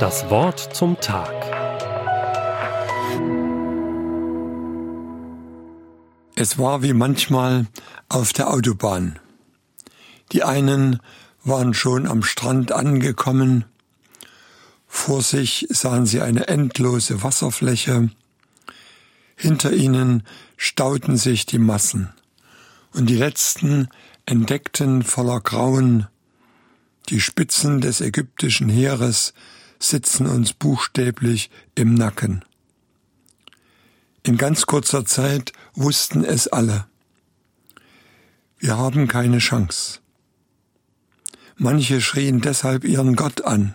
Das Wort zum Tag. Es war wie manchmal auf der Autobahn. Die einen waren schon am Strand angekommen, vor sich sahen sie eine endlose Wasserfläche, hinter ihnen stauten sich die Massen, und die letzten entdeckten voller Grauen, die Spitzen des ägyptischen Heeres sitzen uns buchstäblich im Nacken. In ganz kurzer Zeit wussten es alle. Wir haben keine Chance. Manche schrien deshalb ihren Gott an.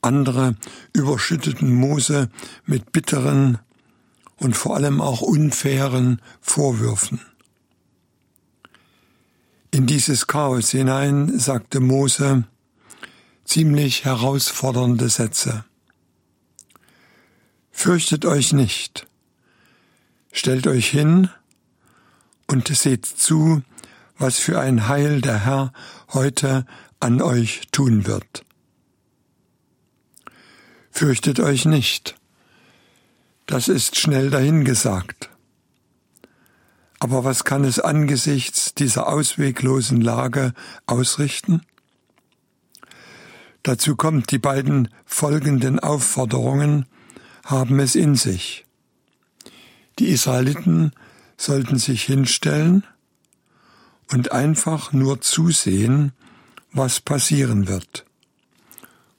Andere überschütteten Mose mit bitteren und vor allem auch unfairen Vorwürfen. Dieses Chaos hinein sagte Mose ziemlich herausfordernde Sätze. Fürchtet euch nicht, stellt euch hin und seht zu, was für ein Heil der Herr heute an euch tun wird. Fürchtet euch nicht, das ist schnell dahingesagt. Aber was kann es angesichts dieser ausweglosen Lage ausrichten? Dazu kommt, die beiden folgenden Aufforderungen haben es in sich. Die Israeliten sollten sich hinstellen und einfach nur zusehen, was passieren wird.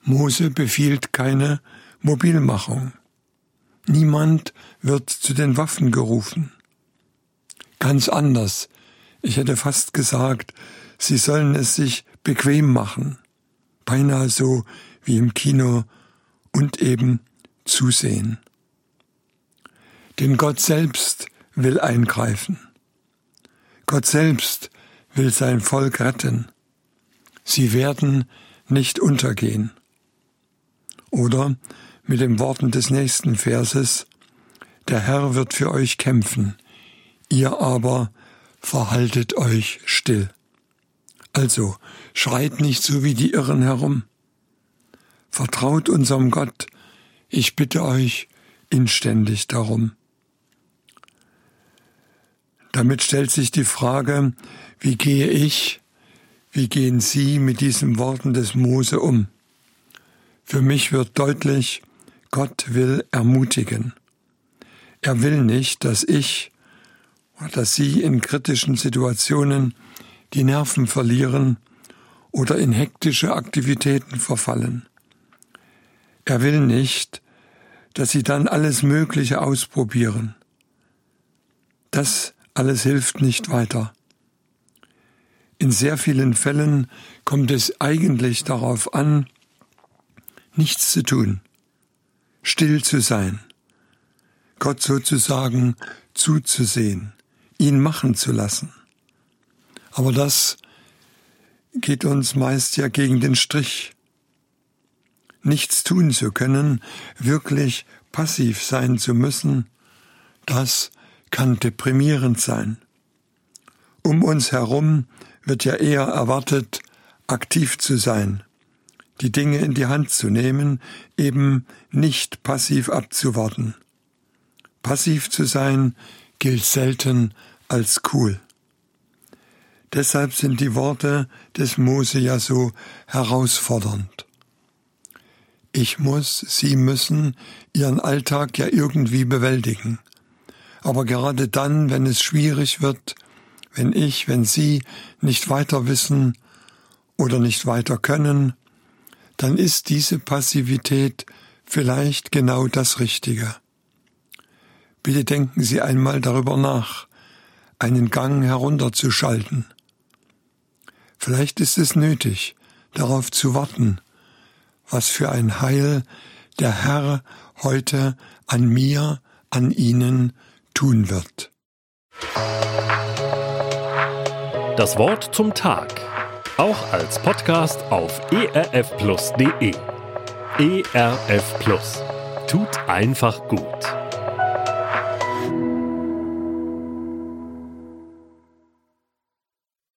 Mose befiehlt keine Mobilmachung. Niemand wird zu den Waffen gerufen ganz anders. Ich hätte fast gesagt, sie sollen es sich bequem machen, beinahe so wie im Kino und eben zusehen. Denn Gott selbst will eingreifen. Gott selbst will sein Volk retten. Sie werden nicht untergehen. Oder mit den Worten des nächsten Verses, der Herr wird für euch kämpfen, ihr aber verhaltet euch still. Also schreit nicht so wie die Irren herum. Vertraut unserem Gott, ich bitte euch inständig darum. Damit stellt sich die Frage, wie gehe ich, wie gehen Sie mit diesen Worten des Mose um? Für mich wird deutlich, Gott will ermutigen. Er will nicht, dass ich dass sie in kritischen Situationen die Nerven verlieren oder in hektische Aktivitäten verfallen. Er will nicht, dass sie dann alles Mögliche ausprobieren. Das alles hilft nicht weiter. In sehr vielen Fällen kommt es eigentlich darauf an, nichts zu tun, still zu sein, Gott sozusagen zuzusehen ihn machen zu lassen. Aber das geht uns meist ja gegen den Strich. Nichts tun zu können, wirklich passiv sein zu müssen, das kann deprimierend sein. Um uns herum wird ja eher erwartet, aktiv zu sein, die Dinge in die Hand zu nehmen, eben nicht passiv abzuwarten. Passiv zu sein gilt selten als cool. Deshalb sind die Worte des Mose ja so herausfordernd. Ich muss, Sie müssen Ihren Alltag ja irgendwie bewältigen. Aber gerade dann, wenn es schwierig wird, wenn ich, wenn Sie nicht weiter wissen oder nicht weiter können, dann ist diese Passivität vielleicht genau das Richtige. Bitte denken Sie einmal darüber nach, einen Gang herunterzuschalten. Vielleicht ist es nötig, darauf zu warten, was für ein Heil der Herr heute an mir, an Ihnen tun wird. Das Wort zum Tag, auch als Podcast auf erfplus.de. ERF Plus tut einfach gut.